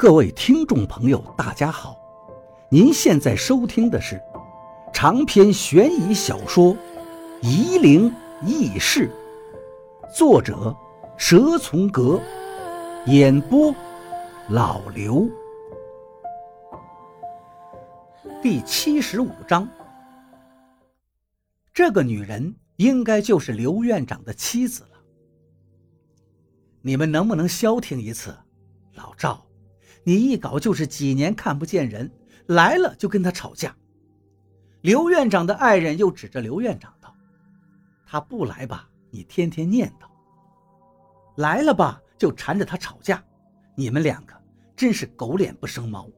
各位听众朋友，大家好！您现在收听的是长篇悬疑小说《夷陵轶事》，作者蛇从阁，演播老刘。第七十五章，这个女人应该就是刘院长的妻子了。你们能不能消停一次，老赵？你一搞就是几年看不见人，来了就跟他吵架。刘院长的爱人又指着刘院长道：“他不来吧，你天天念叨；来了吧，就缠着他吵架。你们两个真是狗脸不生毛。”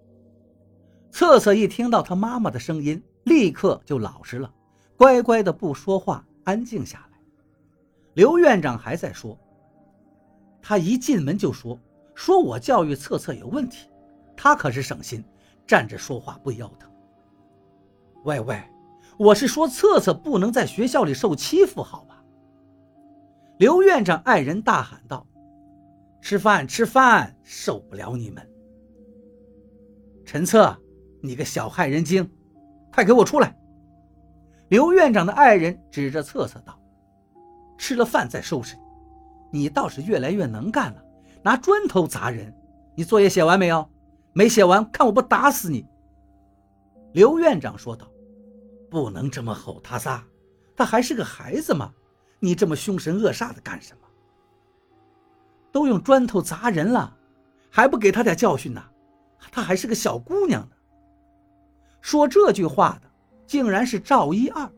策策一听到他妈妈的声音，立刻就老实了，乖乖的不说话，安静下来。刘院长还在说，他一进门就说。说我教育策策有问题，他可是省心，站着说话不腰疼。喂喂，我是说策策不能在学校里受欺负，好吧？刘院长爱人大喊道：“吃饭吃饭，受不了你们！”陈策，你个小害人精，快给我出来！刘院长的爱人指着策策道：“吃了饭再收拾你，你倒是越来越能干了。”拿砖头砸人！你作业写完没有？没写完，看我不打死你！刘院长说道：“不能这么吼他仨，他还是个孩子嘛！你这么凶神恶煞的干什么？都用砖头砸人了，还不给他点教训呢？他还是个小姑娘呢。”说这句话的竟然是赵一二，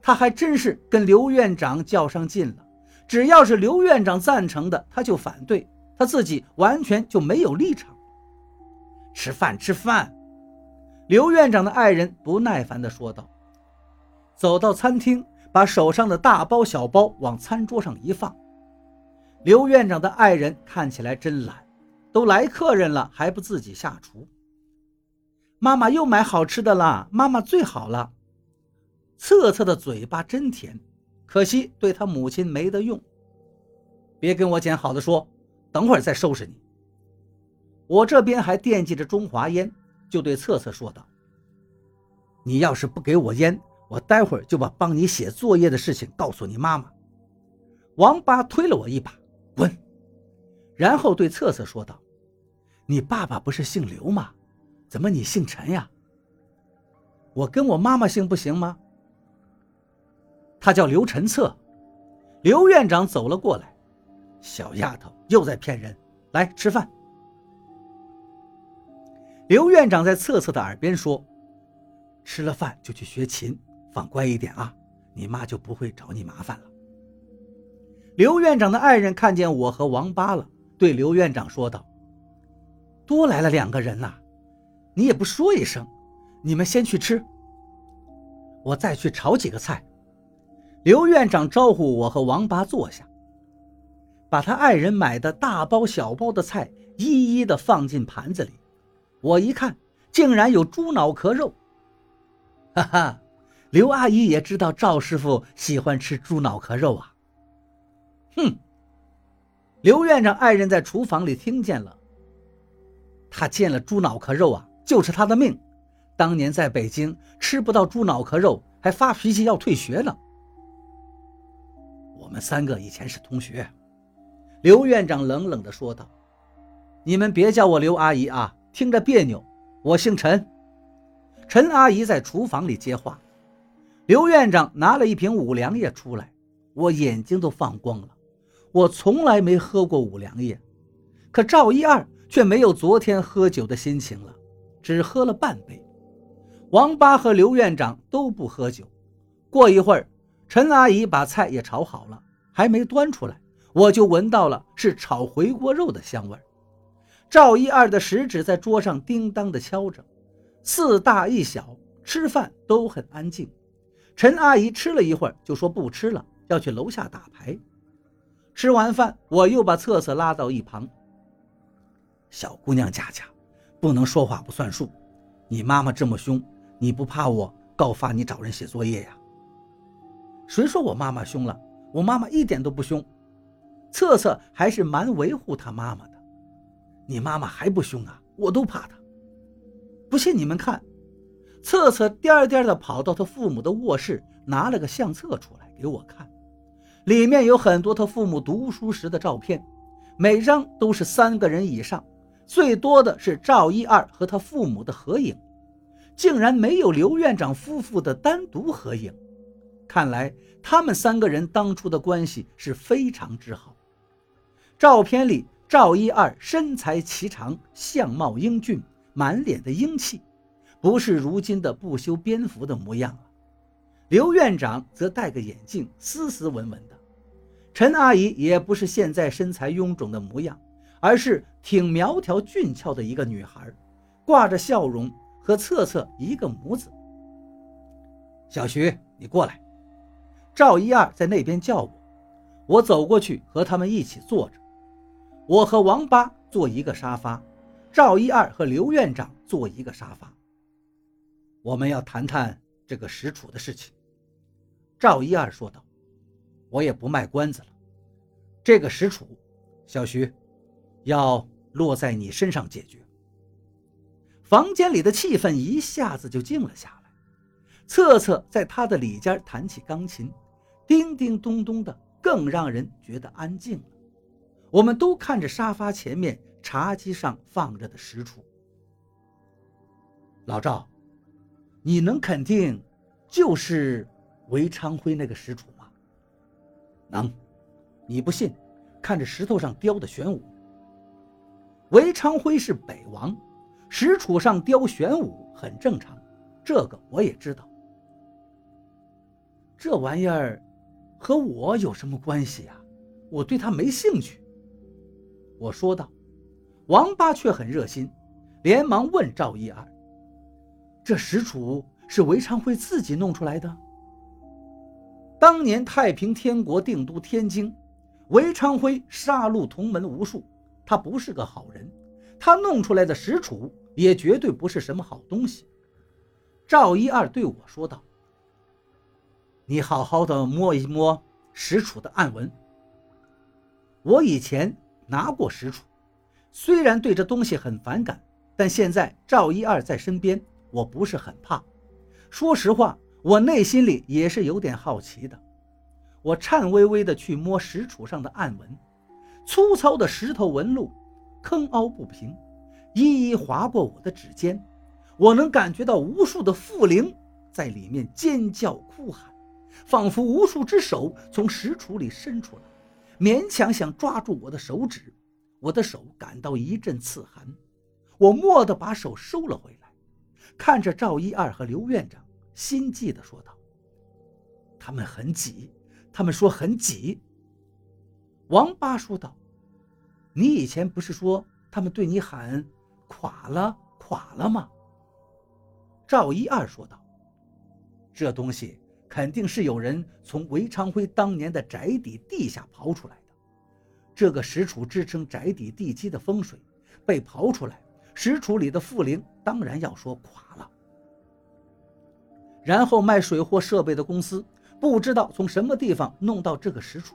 他还真是跟刘院长较上劲了。只要是刘院长赞成的，他就反对。他自己完全就没有立场。吃饭，吃饭！刘院长的爱人不耐烦地说道。走到餐厅，把手上的大包小包往餐桌上一放。刘院长的爱人看起来真懒，都来客人了还不自己下厨。妈妈又买好吃的啦，妈妈最好了。策策的嘴巴真甜，可惜对他母亲没得用。别跟我捡好的说。等会儿再收拾你。我这边还惦记着中华烟，就对策策说道：“你要是不给我烟，我待会儿就把帮你写作业的事情告诉你妈妈。”王八推了我一把，滚！然后对策策说道：“你爸爸不是姓刘吗？怎么你姓陈呀？我跟我妈妈姓不行吗？”他叫刘陈策。刘院长走了过来。小丫头又在骗人，来吃饭。刘院长在策策的耳边说：“吃了饭就去学琴，放乖一点啊，你妈就不会找你麻烦了。”刘院长的爱人看见我和王八了，对刘院长说道：“多来了两个人呐，你也不说一声，你们先去吃，我再去炒几个菜。”刘院长招呼我和王八坐下。把他爱人买的大包小包的菜一一的放进盘子里，我一看，竟然有猪脑壳肉。哈哈，刘阿姨也知道赵师傅喜欢吃猪脑壳肉啊。哼，刘院长爱人在厨房里听见了，他见了猪脑壳肉啊，就是他的命。当年在北京吃不到猪脑壳肉，还发脾气要退学呢。我们三个以前是同学。刘院长冷冷地说道：“你们别叫我刘阿姨啊，听着别扭。我姓陈。”陈阿姨在厨房里接话。刘院长拿了一瓶五粮液出来，我眼睛都放光了。我从来没喝过五粮液，可赵一二却没有昨天喝酒的心情了，只喝了半杯。王八和刘院长都不喝酒。过一会儿，陈阿姨把菜也炒好了，还没端出来。我就闻到了是炒回锅肉的香味。赵一二的食指在桌上叮当的敲着，四大一小吃饭都很安静。陈阿姨吃了一会儿就说不吃了，要去楼下打牌。吃完饭，我又把策策拉到一旁。小姑娘家家，不能说话不算数。你妈妈这么凶，你不怕我告发你找人写作业呀？谁说我妈妈凶了？我妈妈一点都不凶。策策还是蛮维护他妈妈的，你妈妈还不凶啊？我都怕她。不信你们看，策策颠颠的跑到他父母的卧室，拿了个相册出来给我看，里面有很多他父母读书时的照片，每张都是三个人以上，最多的是赵一二和他父母的合影，竟然没有刘院长夫妇的单独合影。看来他们三个人当初的关系是非常之好。照片里，赵一二身材颀长，相貌英俊。满脸的英气，不是如今的不修边幅的模样了。刘院长则戴个眼镜，斯斯文文的。陈阿姨也不是现在身材臃肿的模样，而是挺苗条俊俏的一个女孩，挂着笑容，和策策一个模子。小徐，你过来。赵一二在那边叫我，我走过去和他们一起坐着。我和王八坐一个沙发。赵一二和刘院长坐一个沙发。我们要谈谈这个石楚的事情。赵一二说道：“我也不卖关子了，这个石楚，小徐，要落在你身上解决。”房间里的气氛一下子就静了下来。策策在他的里间弹起钢琴，叮叮咚咚的，更让人觉得安静了。我们都看着沙发前面。茶几上放着的石杵，老赵，你能肯定就是韦昌辉那个石杵吗？能，你不信，看着石头上雕的玄武。韦昌辉是北王，石杵上雕玄武很正常，这个我也知道。这玩意儿和我有什么关系呀？我对他没兴趣。我说道。王八却很热心，连忙问赵一二：“这石杵是韦昌辉自己弄出来的？当年太平天国定都天津，韦昌辉杀戮同门无数，他不是个好人。他弄出来的石杵也绝对不是什么好东西。”赵一二对我说道：“你好好的摸一摸石杵的暗纹。我以前拿过石杵。”虽然对这东西很反感，但现在赵一二在身边，我不是很怕。说实话，我内心里也是有点好奇的。我颤巍巍地去摸石杵上的暗纹，粗糙的石头纹路，坑凹不平，一一划过我的指尖。我能感觉到无数的附灵在里面尖叫哭喊，仿佛无数只手从石杵里伸出来，勉强想抓住我的手指。我的手感到一阵刺寒，我蓦地把手收了回来，看着赵一二和刘院长，心悸地说道：“他们很挤，他们说很挤。”王八说道：“你以前不是说他们对你喊‘垮了，垮了’吗？”赵一二说道：“这东西肯定是有人从韦昌辉当年的宅邸地下刨出来的。”这个石杵支撑宅邸地基的风水被刨出来，石杵里的富灵当然要说垮了。然后卖水货设备的公司不知道从什么地方弄到这个石杵，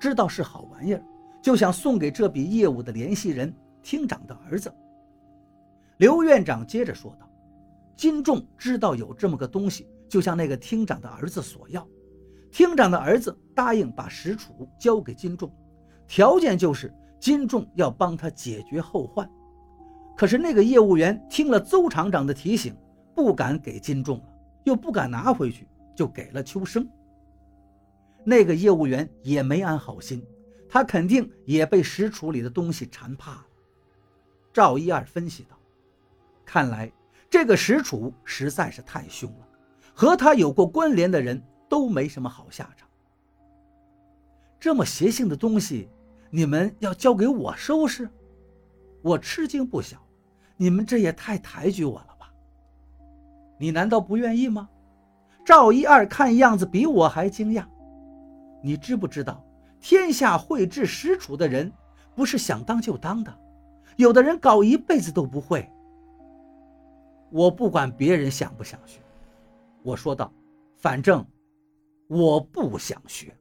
知道是好玩意儿，就想送给这笔业务的联系人厅长的儿子。刘院长接着说道：“金仲知道有这么个东西，就向那个厅长的儿子索要，厅长的儿子答应把石杵交给金仲。”条件就是金仲要帮他解决后患，可是那个业务员听了邹厂长的提醒，不敢给金仲了，又不敢拿回去，就给了秋生。那个业务员也没安好心，他肯定也被石杵里的东西缠怕了。赵一二分析道：“看来这个石杵实在是太凶了，和他有过关联的人都没什么好下场。这么邪性的东西。”你们要交给我收拾，我吃惊不小。你们这也太抬举我了吧？你难道不愿意吗？赵一二看样子比我还惊讶。你知不知道，天下会制石杵的人不是想当就当的，有的人搞一辈子都不会。我不管别人想不想学，我说道，反正我不想学。